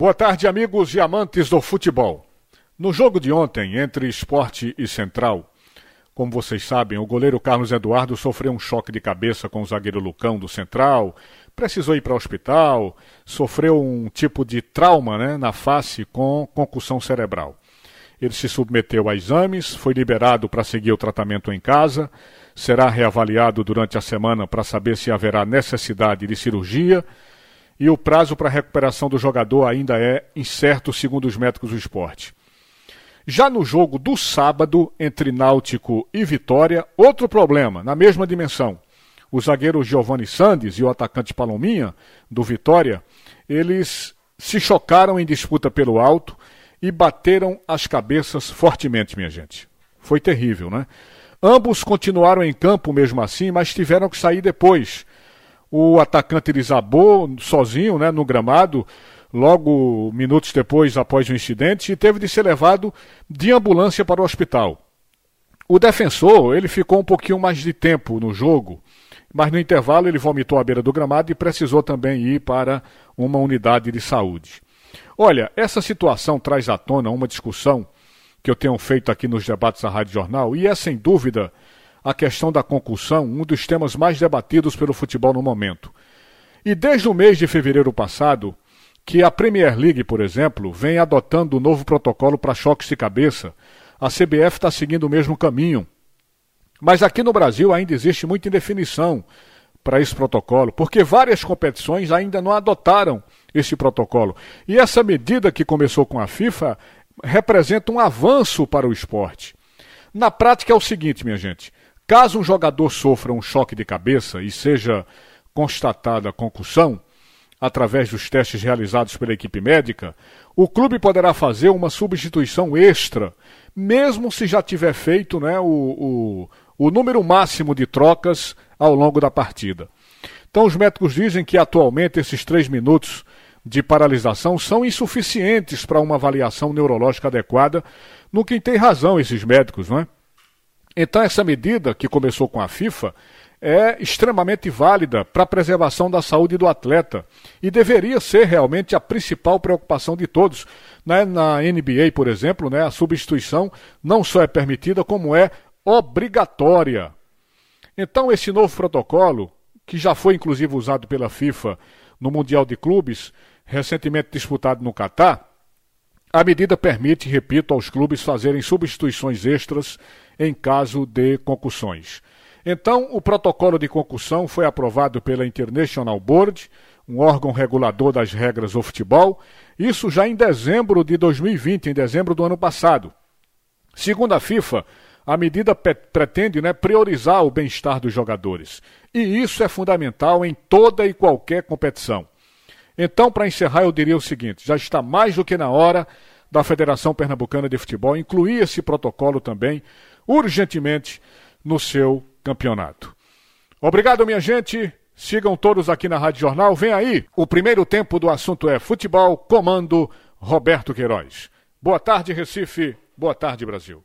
Boa tarde, amigos e amantes do futebol. No jogo de ontem entre Esporte e Central, como vocês sabem, o goleiro Carlos Eduardo sofreu um choque de cabeça com o zagueiro Lucão do Central, precisou ir para o hospital, sofreu um tipo de trauma né, na face com concussão cerebral. Ele se submeteu a exames, foi liberado para seguir o tratamento em casa, será reavaliado durante a semana para saber se haverá necessidade de cirurgia e o prazo para recuperação do jogador ainda é incerto, segundo os médicos do esporte. Já no jogo do sábado, entre Náutico e Vitória, outro problema, na mesma dimensão. O zagueiro Giovanni Sandes e o atacante Palominha, do Vitória, eles se chocaram em disputa pelo alto e bateram as cabeças fortemente, minha gente. Foi terrível, né? Ambos continuaram em campo mesmo assim, mas tiveram que sair depois. O atacante desabou sozinho né, no gramado, logo minutos depois, após o incidente, e teve de ser levado de ambulância para o hospital. O defensor, ele ficou um pouquinho mais de tempo no jogo, mas no intervalo ele vomitou à beira do gramado e precisou também ir para uma unidade de saúde. Olha, essa situação traz à tona uma discussão que eu tenho feito aqui nos debates da Rádio Jornal e é sem dúvida a questão da concussão, um dos temas mais debatidos pelo futebol no momento. E desde o mês de fevereiro passado, que a Premier League, por exemplo, vem adotando um novo protocolo para choques de cabeça, a CBF está seguindo o mesmo caminho. Mas aqui no Brasil ainda existe muita indefinição para esse protocolo, porque várias competições ainda não adotaram esse protocolo. E essa medida que começou com a FIFA representa um avanço para o esporte. Na prática é o seguinte, minha gente: caso um jogador sofra um choque de cabeça e seja constatada concussão, através dos testes realizados pela equipe médica, o clube poderá fazer uma substituição extra, mesmo se já tiver feito né, o, o, o número máximo de trocas ao longo da partida. Então, os médicos dizem que atualmente esses três minutos de paralisação são insuficientes para uma avaliação neurológica adequada, no que tem razão esses médicos, não é? Então, essa medida, que começou com a FIFA, é extremamente válida para a preservação da saúde do atleta e deveria ser realmente a principal preocupação de todos. Né? Na NBA, por exemplo, né, a substituição não só é permitida, como é obrigatória. Então, esse novo protocolo, que já foi inclusive usado pela FIFA no Mundial de Clubes, recentemente disputado no Catar, a medida permite, repito, aos clubes fazerem substituições extras em caso de concussões. Então, o protocolo de concussão foi aprovado pela International Board, um órgão regulador das regras do futebol, isso já em dezembro de 2020, em dezembro do ano passado. Segundo a FIFA, a medida pretende né, priorizar o bem-estar dos jogadores. E isso é fundamental em toda e qualquer competição. Então, para encerrar, eu diria o seguinte: já está mais do que na hora da Federação Pernambucana de Futebol incluir esse protocolo também, urgentemente, no seu campeonato. Obrigado, minha gente. Sigam todos aqui na Rádio Jornal. Vem aí, o primeiro tempo do assunto é futebol, comando Roberto Queiroz. Boa tarde, Recife. Boa tarde, Brasil.